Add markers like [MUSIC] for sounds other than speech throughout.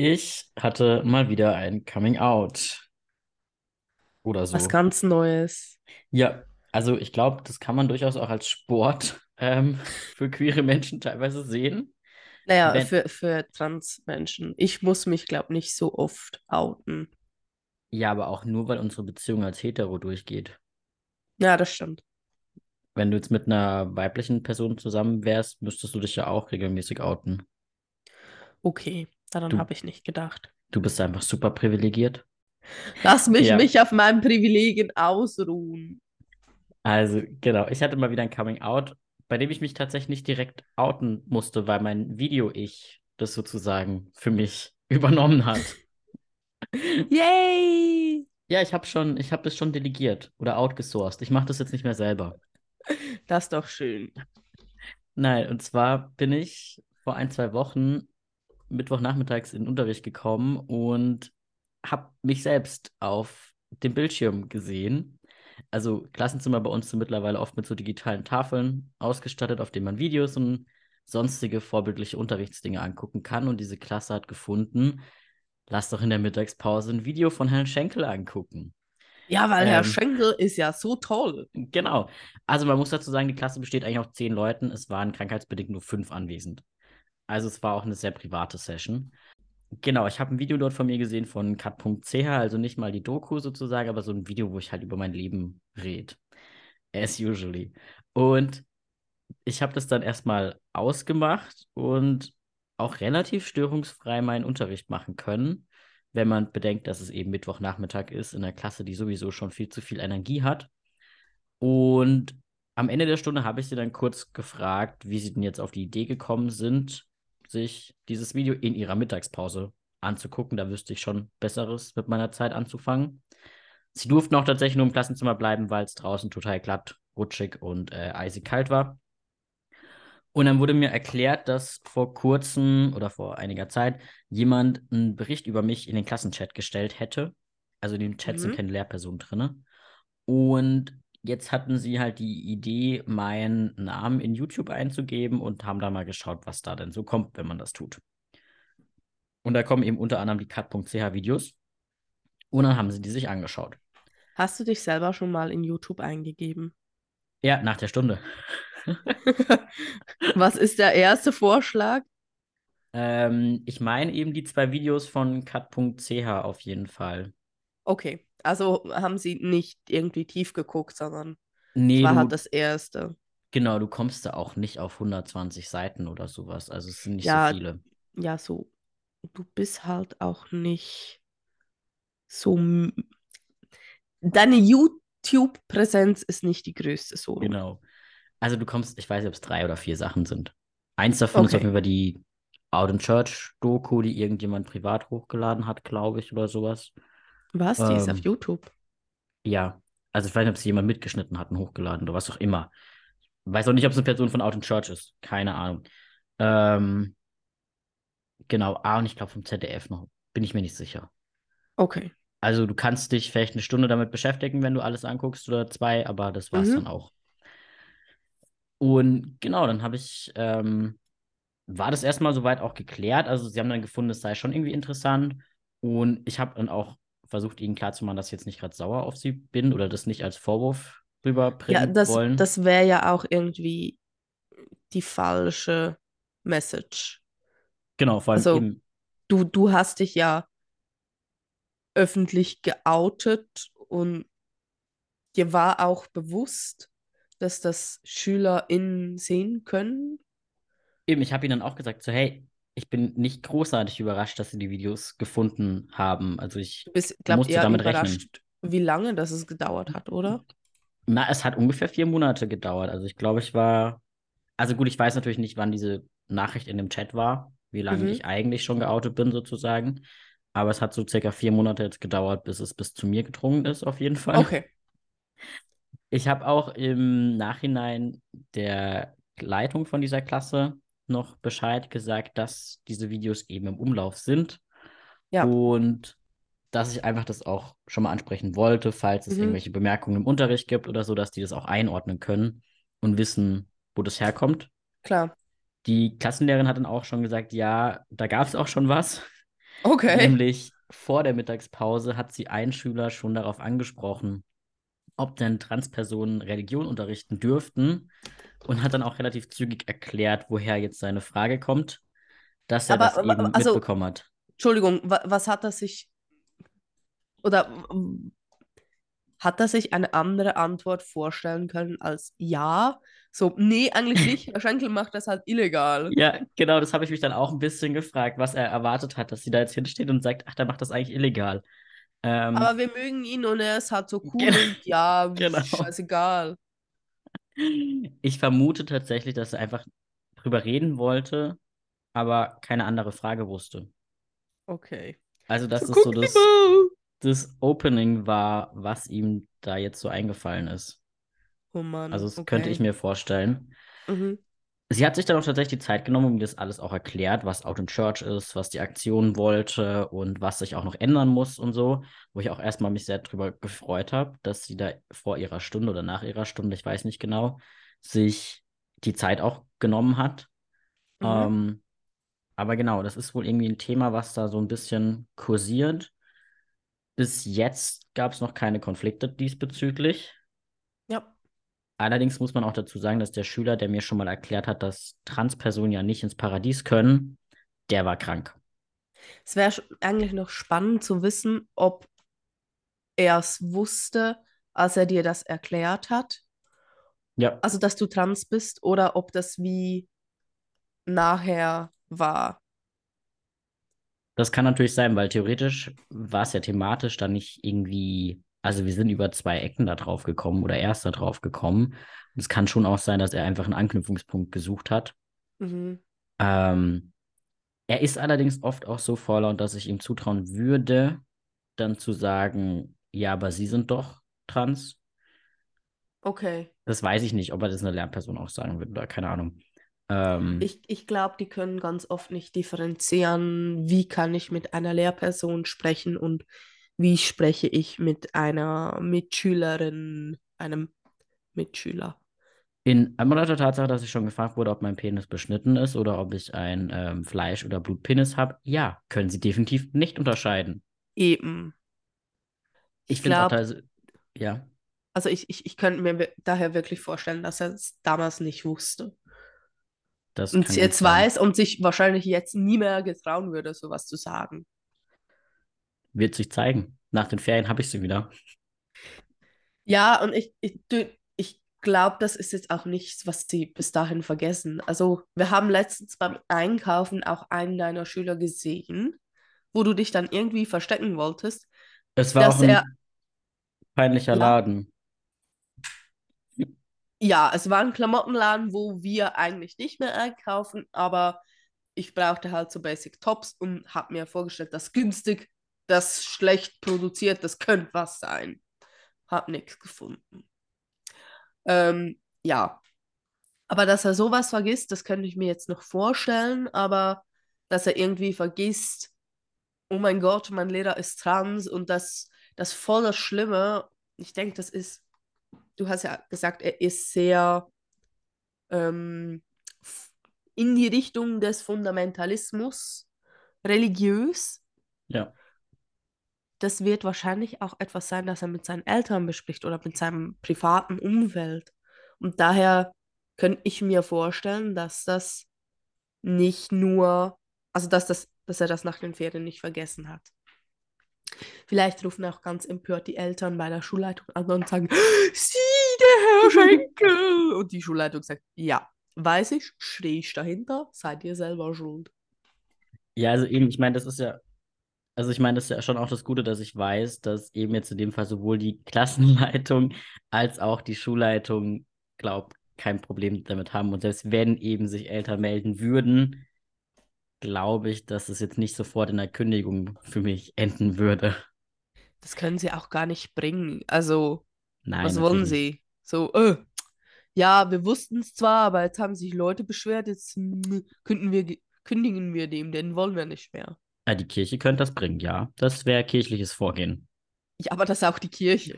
Ich hatte mal wieder ein Coming Out oder Was so. ganz Neues. Ja, also ich glaube, das kann man durchaus auch als Sport [LAUGHS] ähm, für queere Menschen teilweise sehen. Naja, Wenn, für, für Transmenschen. Ich muss mich, glaube nicht so oft outen. ja, aber auch nur, weil unsere Beziehung als hetero durchgeht. Ja, das stimmt. Wenn du jetzt mit einer weiblichen Person zusammen wärst, müsstest du dich ja auch regelmäßig outen. Okay, daran habe ich nicht gedacht. du bist einfach super privilegiert. Lass mich Ja, mich auf meinen Privilegien ausruhen. also genau, ich hatte mal wieder ein Coming Out, bei dem ich mich tatsächlich nicht direkt outen musste, weil mein Video-Ich das sozusagen für mich [LAUGHS] übernommen hat. Yay! Ja, ich habe schon, ich habe das schon delegiert oder outgesourced. Ich mache das jetzt nicht mehr selber. Das ist doch schön. Nein, und zwar bin ich vor ein, zwei Wochen Mittwochnachmittags in den Unterricht gekommen und habe mich selbst auf dem Bildschirm gesehen. Also Klassenzimmer bei uns sind mittlerweile oft mit so digitalen Tafeln ausgestattet, auf denen man Videos und sonstige vorbildliche Unterrichtsdinge angucken kann. Und diese Klasse hat gefunden, lass doch in der Mittagspause ein Video von Herrn Schenkel angucken. Ja, weil Herr Ähm, Schenkel ist ja so toll. Genau. Also man muss dazu sagen, die Klasse besteht eigentlich aus zehn Leuten. Es waren krankheitsbedingt nur fünf anwesend. Also es war auch eine sehr private Session. Genau, ich habe ein Video dort von mir gesehen von cut.ch, also nicht mal die Doku sozusagen, aber so ein Video, wo ich halt über mein Leben rede. As usually. Und ich habe das dann erstmal ausgemacht und auch relativ störungsfrei meinen Unterricht machen können, wenn man bedenkt, dass es eben Mittwochnachmittag ist in einer Klasse, die sowieso schon viel zu viel Energie hat. Und am Ende der Stunde habe ich sie dann kurz gefragt, wie sie denn jetzt auf die Idee gekommen sind, sich dieses Video in ihrer Mittagspause anzugucken. Da wüsste ich schon Besseres mit meiner Zeit anzufangen. Sie durften auch tatsächlich nur im Klassenzimmer bleiben, weil es draußen total glatt, rutschig und äh, eisig kalt war. Und dann wurde mir erklärt, dass vor kurzem oder vor einiger Zeit jemand einen Bericht über mich in den Klassenchat gestellt hätte. Also in dem Chat sind Mhm. keine Lehrpersonen drin. Und jetzt hatten sie halt die Idee, meinen Namen in YouTube einzugeben und haben da mal geschaut, was da denn so kommt, wenn man das tut. Und da kommen eben unter anderem die cut.ch Videos. Und dann haben sie die sich angeschaut. Hast du dich selber schon mal in YouTube eingegeben? Ja, nach der Stunde. [LAUGHS] Was ist der erste Vorschlag? ähm, ich meine eben die zwei Videos von cut.ch auf jeden Fall. Okay, also haben sie nicht irgendwie tief geguckt, sondern Nee, war halt das erste. genau, du kommst da auch nicht auf 120 Seiten oder sowas. Also es sind nicht so Ja, viele. ja, so. Du bist halt auch nicht so. Deine YouTube-Präsenz ist nicht die größte, so. Genau. Also du kommst, ich weiß nicht, ob es drei oder vier Sachen sind. Eins davon ist auf Okay. jeden Fall die Out in Church Doku, die irgendjemand privat hochgeladen hat, glaube ich, oder sowas. Was? Die ist auf Ähm, YouTube. ja, also ich weiß nicht, ob es jemand mitgeschnitten hat und hochgeladen oder was auch immer. Weiß auch nicht, ob es eine Person von Out in Church ist. Keine Ahnung. Ähm, genau, ah, und ich glaube vom ZDF noch. Bin ich mir nicht sicher. Okay. Also du kannst dich vielleicht eine Stunde damit beschäftigen, wenn du alles anguckst oder zwei, aber das war's dann Mhm. auch. Und genau, dann habe ich, ähm, war das erstmal soweit auch geklärt. Also sie haben dann gefunden, es sei schon irgendwie interessant. Und ich habe dann auch versucht, ihnen klarzumachen, dass ich jetzt nicht gerade sauer auf sie bin oder das nicht als Vorwurf Ja, rüberbringen das, wollen. das wäre ja auch irgendwie die falsche Message. Genau, vor allem Also, eben, du, du hast dich ja öffentlich geoutet und dir war auch bewusst, dass das SchülerInnen sehen können. eben, ich habe ihnen dann auch gesagt, so, hey, ich bin nicht großartig überrascht, dass sie die Videos gefunden haben. Also ich Du bist, glaube musste damit rechnen. überrascht, wie lange das es gedauert hat, oder? Na, es hat ungefähr vier Monate gedauert. Also ich glaube, ich war, also gut, ich weiß natürlich nicht, wann diese Nachricht in dem Chat war, wie lange Mhm. ich eigentlich schon geoutet bin, sozusagen. Aber es hat so circa vier Monate jetzt gedauert, bis es bis zu mir gedrungen ist, auf jeden Fall. Okay. Ich habe auch im Nachhinein der Leitung von dieser Klasse noch Bescheid gesagt, dass diese Videos eben im Umlauf sind Ja. und dass ich einfach das auch schon mal ansprechen wollte, falls es Mhm. irgendwelche Bemerkungen im Unterricht gibt oder so, dass die das auch einordnen können und wissen, wo das herkommt. Klar. Die Klassenlehrerin hat dann auch schon gesagt, ja, da gab es auch schon was. Okay. Nämlich vor der Mittagspause hat sie einen Schüler schon darauf angesprochen, ob denn Transpersonen Religion unterrichten dürften und hat dann auch relativ zügig erklärt, woher jetzt seine Frage kommt, dass er Aber, das aber- eben also- mitbekommen hat. Entschuldigung, wa was hat er sich oder hat er sich eine andere Antwort vorstellen können als ja? So, nee, eigentlich nicht. [LAUGHS] Herr Schenkel macht das halt illegal. Ja, genau, das habe ich mich dann auch ein bisschen gefragt, was er erwartet hat, dass sie da jetzt hinsteht und sagt, ach, der macht das eigentlich illegal. Ähm, Aber wir mögen ihn und er ist halt so cool Genau. und ja, [LAUGHS] Genau. scheißegal. ich vermute tatsächlich, dass er einfach drüber reden wollte, aber keine andere Frage wusste. Okay. Also, dass So das so das, das Opening war, was ihm da jetzt so eingefallen ist. Oh Mann. Also, das okay. könnte ich mir vorstellen. Mhm. Sie hat sich dann auch tatsächlich die Zeit genommen, um mir das alles auch erklärt, was Out in Church ist, was die Aktion wollte und was sich auch noch ändern muss und so, wo ich auch erstmal mich sehr drüber gefreut habe, dass sie da vor ihrer Stunde oder nach ihrer Stunde, ich weiß nicht genau, sich die Zeit auch genommen hat. Mhm. Ähm, aber genau, das ist wohl irgendwie ein Thema, was da so ein bisschen kursiert. Bis jetzt gab es noch keine Konflikte diesbezüglich. Allerdings muss man auch dazu sagen, dass der Schüler, der mir schon mal erklärt hat, dass Transpersonen ja nicht ins Paradies können, der war krank. Es wäre eigentlich noch spannend zu wissen, ob er es wusste, als er dir das erklärt hat. Ja, Also, dass du trans bist oder ob das wie nachher war. das kann natürlich sein, weil theoretisch war es ja thematisch dann nicht irgendwie, also wir sind über zwei Ecken da drauf gekommen oder erst da drauf gekommen. Und es kann schon auch sein, dass er einfach einen Anknüpfungspunkt gesucht hat. Mhm. Ähm, er ist allerdings oft auch so vorlaut, dass ich ihm zutrauen würde, dann zu sagen, ja, aber Sie sind doch trans. Okay. Das weiß ich nicht, ob er das einer Lehrperson auch sagen würde oder keine Ahnung. Ähm, Ich, ich glaube, die können ganz oft nicht differenzieren, wie kann ich mit einer Lehrperson sprechen und wie spreche ich mit einer Mitschülerin, einem Mitschüler. in Anbetracht der Tatsache, dass ich schon gefragt wurde, ob mein Penis beschnitten ist oder ob ich ein ähm, Fleisch- oder Blutpenis habe, ja, können Sie definitiv nicht unterscheiden. Eben. Ich Ich finde auch teilweise, ja, also ich, ich, ich könnte mir daher wirklich vorstellen, dass er es damals nicht wusste. das Und jetzt sein. weiß und sich wahrscheinlich jetzt nie mehr getrauen würde, sowas zu sagen. Wird sich zeigen. Nach den Ferien habe ich sie wieder. Ja, und ich, ich, du- ich glaube, das ist jetzt auch nichts, was sie bis dahin vergessen. Also, wir haben letztens beim Einkaufen auch einen deiner Schüler gesehen, wo du dich dann irgendwie verstecken wolltest. Es war Dass auch ein er- peinlicher Ja. Laden. Ja, es war ein Klamottenladen, wo wir eigentlich nicht mehr einkaufen, aber ich brauchte halt so Basic Tops und habe mir vorgestellt, das günstig, das schlecht produziert, das könnte was sein. Hab nichts gefunden. Ähm, ja, aber dass er sowas vergisst, das könnte ich mir jetzt noch vorstellen, aber dass er irgendwie vergisst, oh mein Gott, mein Lehrer ist trans und das, das voll das Schlimme, ich denke, das ist, du hast ja gesagt, er ist sehr ähm, in die Richtung des Fundamentalismus religiös. Ja. Das wird wahrscheinlich auch etwas sein, das er mit seinen Eltern bespricht oder mit seinem privaten Umfeld. Und daher könnte ich mir vorstellen, dass das nicht nur, also dass, das, dass er das nach den Ferien nicht vergessen hat. Vielleicht rufen auch ganz empört die Eltern bei der Schulleitung an und sagen, [GASPS] Sie, der Herr [LAUGHS] Schenkel. Und die Schulleitung sagt, ja, weiß ich, stehe ich dahinter, seid ihr selber schuld. Ja, also eben, ich meine, das ist ja, also ich meine, das ist ja schon auch das Gute, dass ich weiß, dass eben jetzt in dem Fall sowohl die [LAUGHS] Klassenleitung als auch die Schulleitung, glaub, kein Problem damit haben. Und selbst wenn eben sich Eltern melden würden, glaube ich, dass es jetzt nicht sofort in der Kündigung für mich enden würde. Das können sie auch gar nicht bringen. Also, Nein, was wollen sie? So, äh, ja, wir wussten es zwar, aber jetzt haben sich Leute beschwert, jetzt mm, könnten wir, ge- kündigen wir dem, den wollen wir nicht mehr. Ah, die Kirche könnte das bringen, ja. Das wäre kirchliches Vorgehen. Ja, aber das ist auch die Kirche.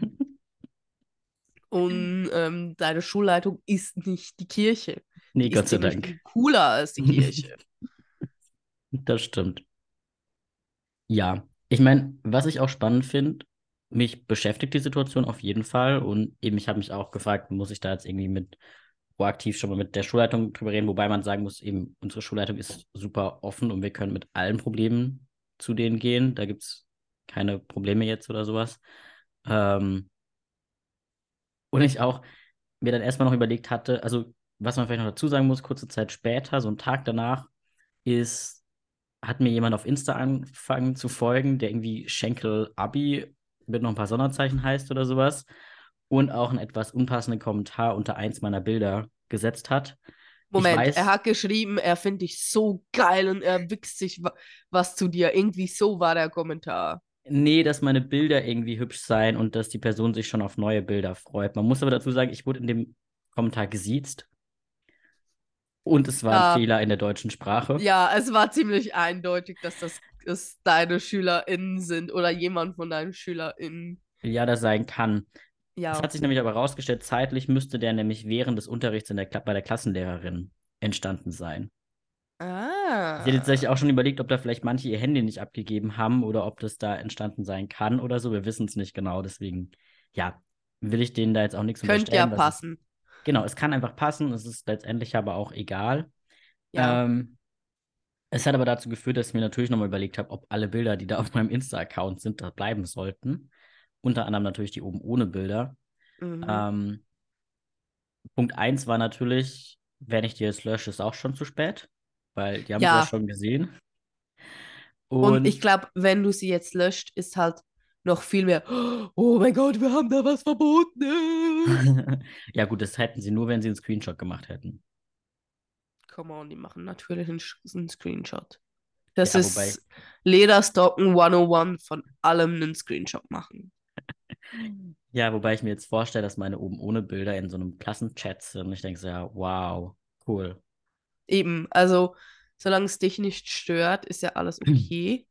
Und ähm, deine Schulleitung ist nicht die Kirche. Nee, Die Gott sei Dank. cooler als die Kirche. [LAUGHS] [LAUGHS] Das stimmt. Ja, ich meine, was ich auch spannend finde, mich beschäftigt die Situation auf jeden Fall und eben ich habe mich auch gefragt, muss ich da jetzt irgendwie mit proaktiv schon mal mit der Schulleitung drüber reden, wobei man sagen muss, eben unsere Schulleitung ist super offen und wir können mit allen Problemen zu denen gehen. Da gibt es keine Probleme jetzt oder sowas. Ähm, und ich auch mir dann erstmal noch überlegt hatte, also was man vielleicht noch dazu sagen muss, kurze Zeit später, so einen Tag danach, ist, hat mir jemand auf Insta angefangen zu folgen, der irgendwie Schenkel Abi mit noch ein paar Sonderzeichen heißt oder sowas und auch einen etwas unpassenden Kommentar unter eins meiner Bilder gesetzt hat. Moment, weiß, er hat geschrieben, er findet dich so geil und er wichst sich was zu dir. Irgendwie so war der Kommentar. Nee, dass meine Bilder irgendwie hübsch seien und dass die Person sich schon auf neue Bilder freut. Man muss aber dazu sagen, ich wurde in dem Kommentar gesiezt. Und es war ein uh, Fehler in der deutschen Sprache. Ja, es war ziemlich eindeutig, dass das dass deine SchülerInnen sind oder jemand von deinen SchülerInnen. Ja, das sein kann. Ja. Es hat sich nämlich aber herausgestellt, zeitlich müsste der nämlich während des Unterrichts in der, bei der Klassenlehrerin entstanden sein. Ah. Sie hat tatsächlich auch schon überlegt, ob da vielleicht manche ihr Handy nicht abgegeben haben oder ob das da entstanden sein kann oder so. Wir wissen es nicht genau. Deswegen, ja, will ich denen da jetzt auch nichts Könnte ja passen. Es, genau, es kann einfach passen. Es ist letztendlich aber auch egal. Ja. Ähm, es hat aber dazu geführt, dass ich mir natürlich nochmal überlegt habe, ob alle Bilder, die da auf meinem Insta-Account sind, da bleiben sollten. Unter anderem natürlich die oben ohne Bilder. Mhm. Ähm, Punkt 1 war natürlich, wenn ich die jetzt lösche, ist auch schon zu spät, weil die haben ja. sie ja schon gesehen. Und, Und ich glaube, wenn du sie jetzt löscht, ist halt noch viel mehr, oh mein Gott, wir haben da was verboten. [LAUGHS] ja, gut, das hätten sie nur, wenn sie einen Screenshot gemacht hätten. Come on, die machen natürlich einen, Screenshot. Das ja, ist Lederstocken 101 von allem einen Screenshot machen. Ja, wobei ich mir jetzt vorstelle, dass meine oben ohne Bilder in so einem Klassenchat sind. Und ich denke so, ja, wow, cool. Eben, also solange es dich nicht stört, ist ja alles [CLEARS THROAT] okay.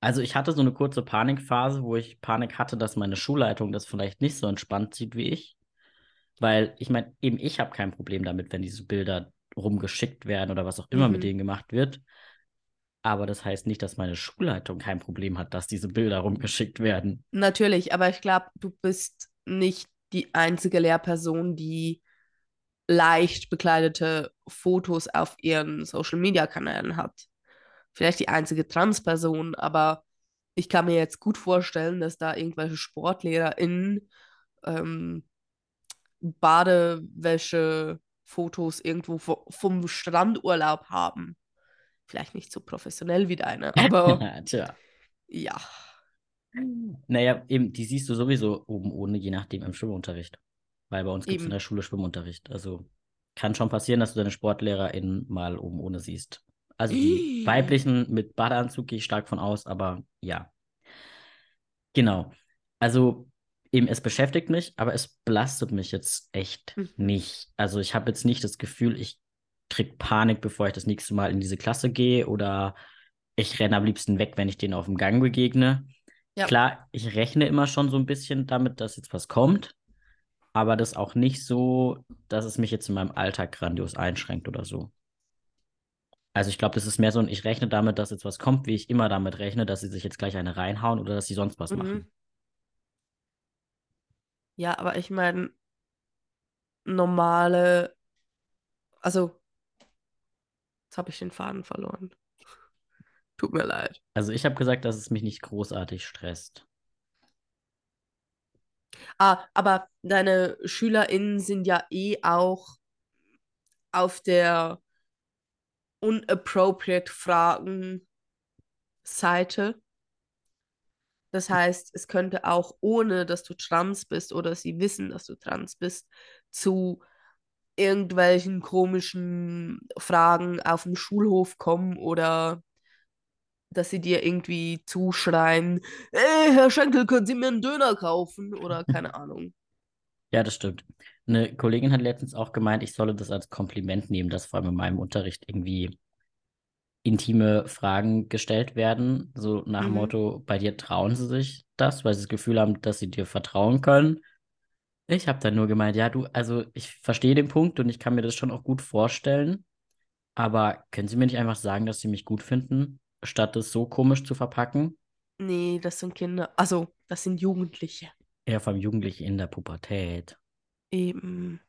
Also ich hatte so eine kurze Panikphase, wo ich Panik hatte, dass meine Schulleitung das vielleicht nicht so entspannt sieht wie ich. Weil ich meine, eben ich habe kein Problem damit, wenn diese Bilder rumgeschickt werden oder was auch immer mhm. mit denen gemacht wird. Aber das heißt nicht, dass meine Schulleitung kein Problem hat, dass diese Bilder rumgeschickt werden. Natürlich, aber ich glaube, du bist nicht die einzige Lehrperson, die leicht bekleidete Fotos auf ihren Social-Media-Kanälen hat. Vielleicht die einzige Transperson, aber ich kann mir jetzt gut vorstellen, dass da irgendwelche SportlehrerInnen ähm, Badewäsche-Fotos irgendwo vom Strandurlaub haben. Vielleicht nicht so professionell wie deine, [LAUGHS] aber Tja. ja. Naja, eben, die siehst du sowieso oben ohne, je nachdem im Schwimmunterricht. Weil bei uns gibt es in der Schule Schwimmunterricht. Also kann schon passieren, dass du deine SportlehrerInnen mal oben ohne siehst. Also die weiblichen mit Badeanzug gehe ich stark von aus, aber ja. Genau. Also eben, es beschäftigt mich, aber es belastet mich jetzt echt mhm. nicht. Also ich habe jetzt nicht das Gefühl, ich kriege Panik, bevor ich das nächste Mal in diese Klasse gehe oder ich renne am liebsten weg, wenn ich denen auf dem Gang begegne. Ja. Klar, ich rechne immer schon so ein bisschen damit, dass jetzt was kommt, aber das auch nicht so, dass es mich jetzt in meinem Alltag grandios einschränkt oder so. Also ich glaube, das ist mehr so ein, ich rechne damit, dass jetzt was kommt, wie ich immer damit rechne, dass sie sich jetzt gleich eine reinhauen oder dass sie sonst was mhm. machen. Ja, aber ich meine, normale, also Jetzt habe ich den Faden verloren. Tut mir leid. Also ich habe gesagt, dass es mich nicht großartig stresst. Ah, aber deine SchülerInnen sind ja eh auch auf der unappropriate Fragen Seite. Das heißt, es könnte auch ohne, dass du trans bist oder sie wissen, dass du trans bist, zu irgendwelchen komischen Fragen auf dem Schulhof kommen oder dass sie dir irgendwie zuschreien, hey, Herr Schenkel, können Sie mir einen Döner kaufen? Oder [LAUGHS] keine Ahnung. Ja, das stimmt. Eine Kollegin hat letztens auch gemeint, ich solle das als Kompliment nehmen, dass vor allem in meinem Unterricht irgendwie intime Fragen gestellt werden. So nach dem mhm. Motto, bei dir trauen sie sich das, weil sie das Gefühl haben, dass sie dir vertrauen können. Ich habe dann nur gemeint, ja, du, also ich verstehe den Punkt und ich kann mir das schon auch gut vorstellen. Aber können Sie mir nicht einfach sagen, dass Sie mich gut finden? statt es so komisch zu verpacken. Nee, das sind Kinder. Also, das sind Jugendliche. Eher vom Jugendlichen in der Pubertät. Eben.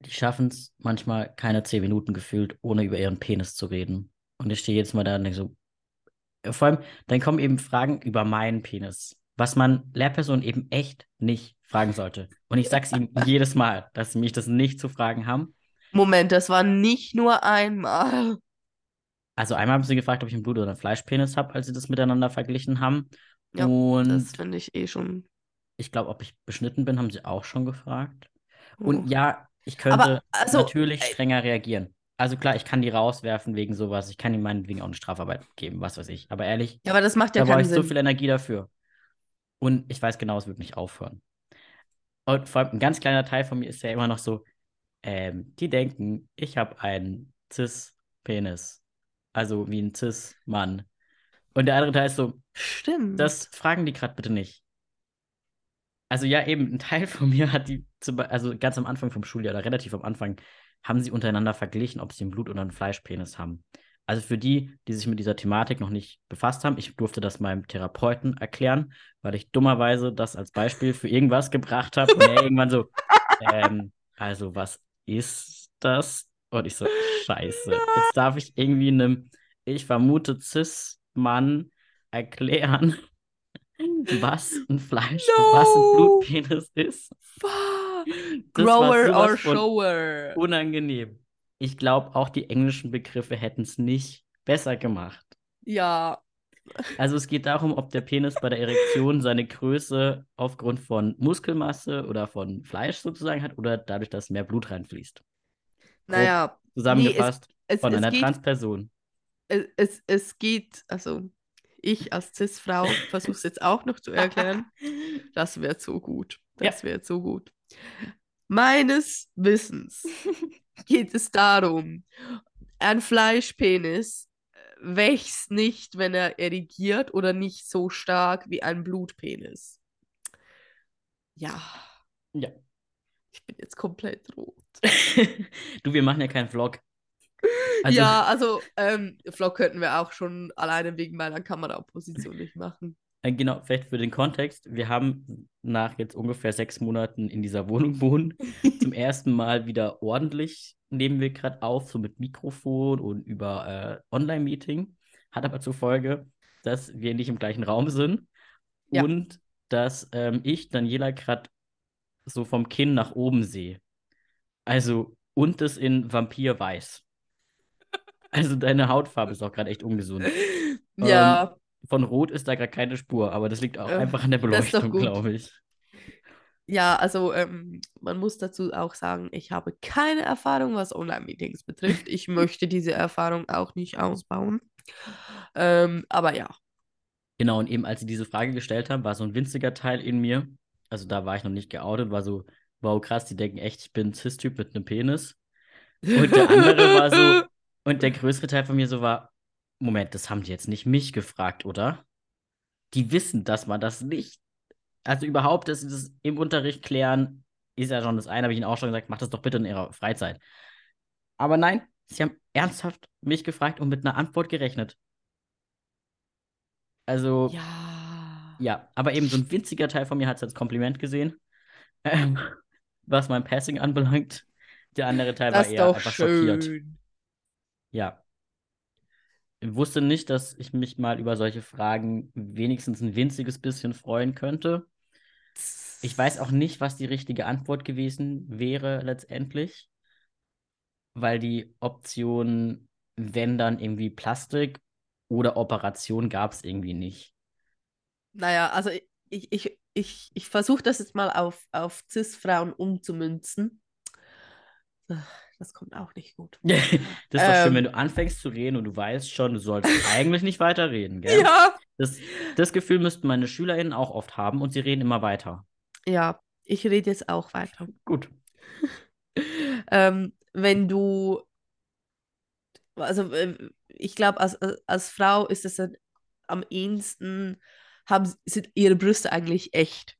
Die schaffen es manchmal keine zehn Minuten gefühlt, ohne über ihren Penis zu reden. Und ich stehe jedes Mal da und denke so, vor allem, dann kommen eben Fragen über meinen Penis, was man Lehrpersonen eben echt nicht fragen sollte. Und ich sag's ihnen [LAUGHS] jedes Mal, dass sie mich das nicht zu fragen haben. Moment, das war nicht nur einmal. Also einmal haben sie gefragt, ob ich einen Blut- oder einen Fleischpenis habe, als sie das miteinander verglichen haben. Ja, und das finde ich eh schon. ich glaube, ob ich beschnitten bin, haben sie auch schon gefragt. Oh. Und ja, ich könnte Aber, also, natürlich ey. strenger reagieren. Also klar, ich kann die rauswerfen wegen sowas. Ich kann ihnen meinetwegen auch eine Strafarbeit geben, was weiß ich. Aber ehrlich, Ja, aber das macht ja da brauche ich so Sinn. viel Energie dafür. Und ich weiß genau, es wird nicht aufhören. Und vor allem ein ganz kleiner Teil von mir ist ja immer noch so, ähm, die denken, ich habe einen Cis-Penis. Also wie ein Cis-Mann. Und der andere Teil ist so, Stimmt. das fragen die gerade bitte nicht. Also ja, eben, ein Teil von mir hat die, also ganz am Anfang vom Schuljahr oder relativ am Anfang, haben sie untereinander verglichen, ob sie einen Blut- oder einen Fleischpenis haben. Also für die, die sich mit dieser Thematik noch nicht befasst haben, ich durfte das meinem Therapeuten erklären, weil ich dummerweise das als Beispiel für irgendwas [LAUGHS] gebracht habe und er irgendwann so, ähm, also was ist das? Und ich so, scheiße, [LAUGHS] jetzt darf ich irgendwie einem, ich vermute, Cis-Mann erklären, [LAUGHS] was ein Fleisch, was ein No. Blutpenis ist. Fuck. Grower or shower. Unangenehm. Ich glaube, auch die englischen Begriffe hätten es nicht besser gemacht. Ja, Also es geht darum, ob der Penis bei der Erektion seine Größe aufgrund von Muskelmasse oder von Fleisch sozusagen hat oder dadurch, dass mehr Blut reinfließt. naja, Zusammengefasst es, von es, einer geht, Transperson. es, es, es geht, also ich als Cis-Frau versuche es jetzt auch noch zu erklären. [LAUGHS] Das wird so gut. Das wird so gut. Meines Wissens [LAUGHS] geht es darum, ein Fleischpenis äh, wächst nicht, wenn er erigiert oder nicht so stark wie ein Blutpenis. Ja, Ja. ich bin jetzt komplett rot. [LAUGHS] du, wir machen ja keinen Vlog. Also, ja, also ähm, Vlog könnten wir auch schon alleine wegen meiner Kameraposition nicht machen. Äh, Genau, vielleicht für den Kontext. Wir haben nach jetzt ungefähr sechs Monaten in dieser Wohnung wohnen, [LAUGHS] zum ersten Mal wieder ordentlich nehmen wir gerade auf, so mit Mikrofon und über äh, Online-Meeting. Hat aber zur Folge, dass wir nicht im gleichen Raum sind Ja. und dass ähm, ich Daniela gerade so vom Kinn nach oben sehe. Also, und das in Vampir-Weiß. Also, deine Hautfarbe ist auch gerade echt ungesund. Ja, Von Rot ist da gerade keine Spur, aber das liegt auch Äh, einfach an der Beleuchtung, glaube ich. ja, also ähm, man muss dazu auch sagen, ich habe keine Erfahrung, was Online-Meetings betrifft. Ich [LAUGHS] möchte diese Erfahrung auch nicht ausbauen. Ähm, aber ja, Genau, und eben als sie diese Frage gestellt haben, war so ein winziger Teil in mir, also da war ich noch nicht geoutet, war so, wow, krass, die denken echt, ich bin ein Cis-Typ mit einem Penis. Und der andere war so, [LAUGHS] und der größere Teil von mir so war, Moment, das haben die jetzt nicht mich gefragt, oder? Die wissen, dass man das nicht, also überhaupt, dass sie das im Unterricht klären, ist ja schon das eine, habe ich ihnen auch schon gesagt, macht das doch bitte in ihrer Freizeit. Aber nein, sie haben ernsthaft mich gefragt und mit einer Antwort gerechnet. Also, ja. ja, aber eben so ein winziger Teil von mir hat es als Kompliment gesehen, ähm, was mein Passing anbelangt. Der andere Teil Das war eher einfach schockiert. schön. Ja. Wusste nicht, dass ich mich mal über solche Fragen wenigstens ein winziges bisschen freuen könnte. Ich weiß auch nicht, was die richtige Antwort gewesen wäre letztendlich, weil die Option, wenn dann irgendwie Plastik oder Operation gab es irgendwie nicht. Naja, also ich, ich, ich, ich versuche das jetzt mal auf, auf Cis-Frauen umzumünzen. Das kommt auch nicht gut. [LAUGHS] Das ist doch schön, Ähm. wenn du anfängst zu reden und du weißt schon, du sollst eigentlich nicht weiterreden, [LAUGHS] gell? Ja. Das, das Gefühl müssten meine SchülerInnen auch oft haben und sie reden immer weiter. Ja, ich rede jetzt auch weiter. Gut. [LAUGHS] Ähm, wenn du, also äh, ich glaube, als, als- als Frau ist es am ehesten, haben, sind ihre Brüste eigentlich echt.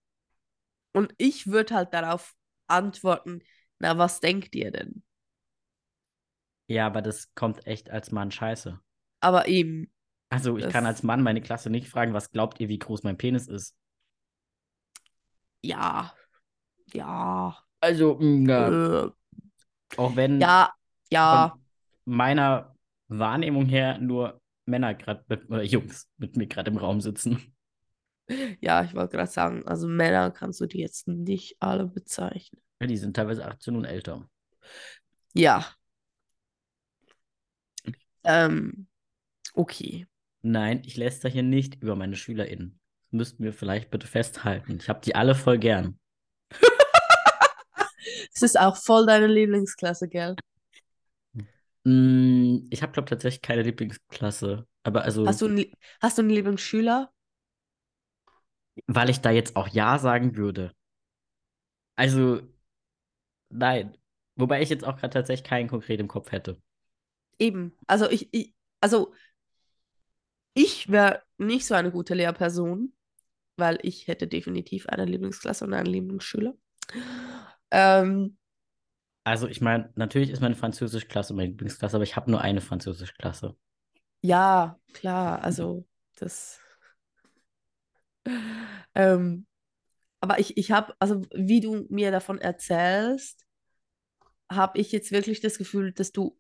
Und ich würde halt darauf antworten, na, was denkt ihr denn? Ja, aber das kommt echt als Mann scheiße. Aber eben, Also ich kann als Mann meine Klasse nicht fragen, was glaubt ihr, wie groß mein Penis ist? ja, ja, Also, mh, ja, äh, auch wenn ja, ja, von meiner Wahrnehmung her nur Männer gerade mit, oder Jungs mit mir gerade im Raum sitzen. ja, ich wollte gerade sagen, also Männer kannst du die jetzt nicht alle bezeichnen. Ja, Die sind teilweise 18 und älter. Ja. Ähm, okay. Nein, ich läster hier nicht über meine SchülerInnen. Das müssten wir vielleicht bitte festhalten. Ich habe die alle voll gern. [LAUGHS] Es ist auch voll deine Lieblingsklasse, gell? Mm, ich habe, glaube tatsächlich keine Lieblingsklasse. Aber also, Hast du einen, hast du einen Lieblingsschüler? weil ich da jetzt auch Ja sagen würde. Also, nein. Wobei ich jetzt auch gerade tatsächlich keinen konkret im Kopf hätte. Eben. Also ich, ich also ich wäre nicht so eine gute Lehrperson, weil ich hätte definitiv eine Lieblingsklasse und einen Lieblingsschüler. Ähm, Also, ich meine, natürlich ist meine Französischklasse meine Lieblingsklasse, aber ich habe nur eine Französischklasse. ja, klar, also das. [LAUGHS] Ähm, aber ich, ich habe, also wie du mir davon erzählst, habe ich jetzt wirklich das Gefühl, dass du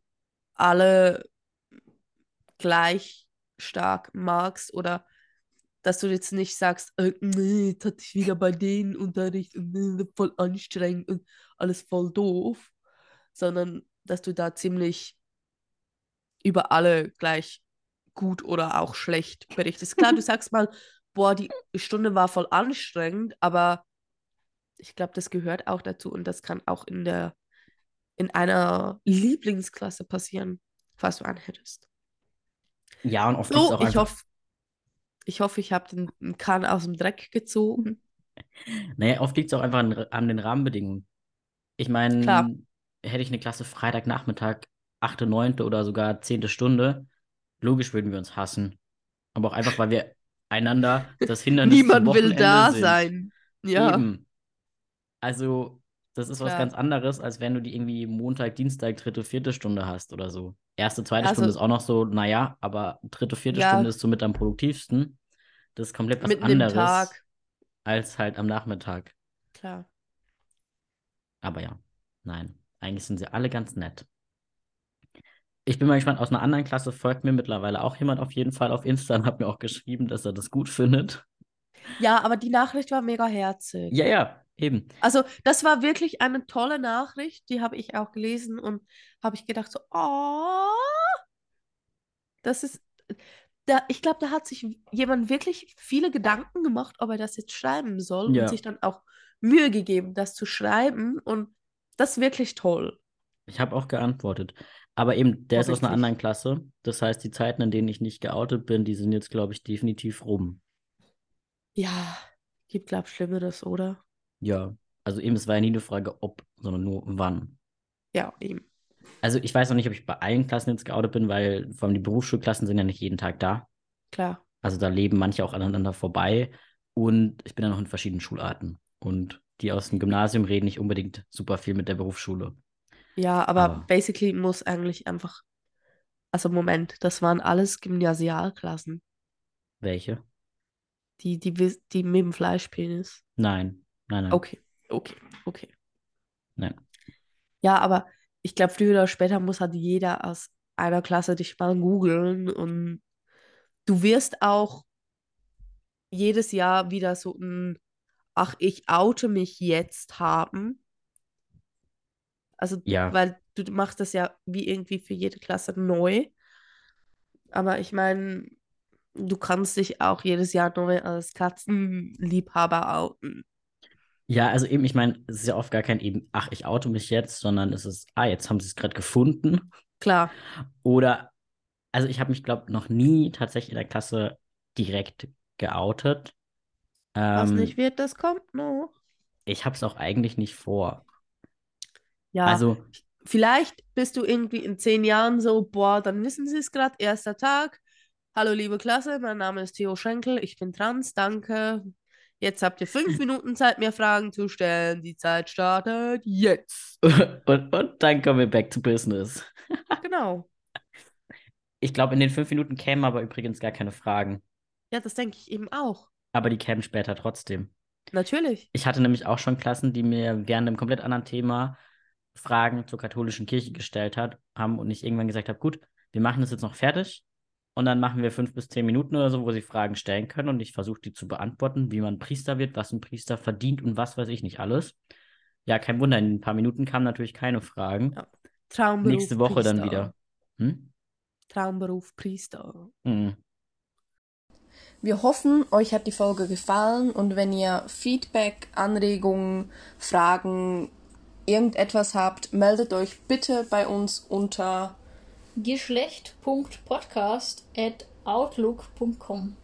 alle gleich stark magst oder dass du jetzt nicht sagst, äh, nee, jetzt hatte ich wieder bei denen Unterricht und äh, voll anstrengend und alles voll doof, sondern dass du da ziemlich über alle gleich gut oder auch schlecht berichtest. Klar, du [LAUGHS] sagst mal, boah, die Stunde war voll anstrengend, aber ich glaube, das gehört auch dazu und das kann auch in der in einer Lieblingsklasse passieren, falls du einen hättest. Ja, und oft So, auch ich hoffe, ich hoffe, ich habe den, Kahn aus dem Dreck gezogen. [LAUGHS] Naja, oft liegt es auch einfach an, an den Rahmenbedingungen. Ich meine, hätte ich eine Klasse Freitagnachmittag, achte, neunte oder sogar zehnte Stunde, logisch würden wir uns hassen. Aber auch einfach, weil wir einander das Hindernis Niemand will da sind. sein. Ja, Eben. Also, das ist was Klar. ganz anderes, als wenn du die irgendwie Montag, Dienstag, dritte, vierte Stunde hast oder so. Erste, zweite Also- Stunde ist auch noch so, naja, aber dritte, vierte Ja. Stunde ist somit am produktivsten. Das ist komplett was mitten anderes Tag. als halt am Nachmittag. Klar. Aber ja, nein, eigentlich sind sie alle ganz nett. Ich bin mal gespannt, aus einer anderen Klasse folgt mir mittlerweile auch jemand auf jeden Fall auf Insta und hat mir auch geschrieben, dass er das gut findet. Ja, aber die Nachricht war mega herzig. Ja, ja, eben. Also, das war wirklich eine tolle Nachricht, die habe ich auch gelesen und habe ich gedacht so, oh, das ist, da, ich glaube, da hat sich jemand wirklich viele Gedanken gemacht, ob er das jetzt schreiben soll Ja. und sich dann auch Mühe gegeben, das zu schreiben und das ist wirklich toll. Ich habe auch geantwortet. Aber eben, der ist aus einer anderen Klasse. Das heißt, die Zeiten, in denen ich nicht geoutet bin, die sind jetzt, glaube ich, definitiv rum. Ja, gibt, glaube ich, Schlimmeres, oder? Ja. Also eben, es war ja nie eine Frage, ob, sondern nur wann. Ja, eben. Also ich weiß noch nicht, ob ich bei allen Klassen jetzt geoutet bin, weil vor allem die Berufsschulklassen sind ja nicht jeden Tag da. Klar. Also da leben manche auch aneinander vorbei. Und ich bin ja noch in verschiedenen Schularten. Und die aus dem Gymnasium reden nicht unbedingt super viel mit der Berufsschule. Ja, aber Aber- basically muss eigentlich einfach, also Moment, das waren alles Gymnasialklassen, Welche? die, die, die mit dem Fleischpenis. Nein. Nein, nein. Okay, okay, okay. Nein. Ja, aber ich glaube, früher oder später muss halt jeder aus einer Klasse dich mal googeln und du wirst auch jedes Jahr wieder so ein, ach, ich oute mich jetzt haben. Also, Ja. weil du machst das ja wie irgendwie für jede Klasse neu. Aber ich meine, du kannst dich auch jedes Jahr neu als Katzenliebhaber outen. Ja, also eben, ich meine, es ist ja oft gar kein eben, ach, ich oute mich jetzt, sondern es ist, ah, jetzt haben sie es gerade gefunden. Klar, Oder, also ich habe mich, glaube noch nie tatsächlich in der Klasse direkt geoutet. was Ähm, nicht wird, das kommt noch. ich habe es auch eigentlich nicht vor. Ja, Also, vielleicht bist du irgendwie in zehn Jahren so, boah, dann wissen sie es gerade, erster Tag. Hallo, liebe Klasse, mein Name ist Theo Schenkel, ich bin trans, danke. Jetzt habt ihr fünf [LAUGHS] Minuten Zeit, mir Fragen zu stellen. Die Zeit startet jetzt. [LAUGHS] und, und dann kommen wir back to business. [LAUGHS] Genau. Ich glaube, in den fünf Minuten kämen aber übrigens gar keine Fragen. Ja, das denke ich eben auch. Aber die kämen später trotzdem. Natürlich. Ich hatte nämlich auch schon Klassen, die mir während einem komplett anderen Thema Fragen zur katholischen Kirche gestellt hat, haben und ich irgendwann gesagt habe, gut, wir machen das jetzt noch fertig und dann machen wir fünf bis zehn Minuten oder so, wo sie Fragen stellen können und ich versuche die zu beantworten, wie man Priester wird, was ein Priester verdient und was weiß ich nicht alles. Ja, kein Wunder, in ein paar Minuten kamen natürlich keine Fragen. Ja. Traumberuf Nächste Woche Priester. dann wieder. Hm? Traumberuf Priester. Mhm. Wir hoffen, euch hat die Folge gefallen und wenn ihr Feedback, Anregungen, Fragen, irgendetwas habt, meldet euch bitte bei uns unter Geschlecht.podcast at outlook.com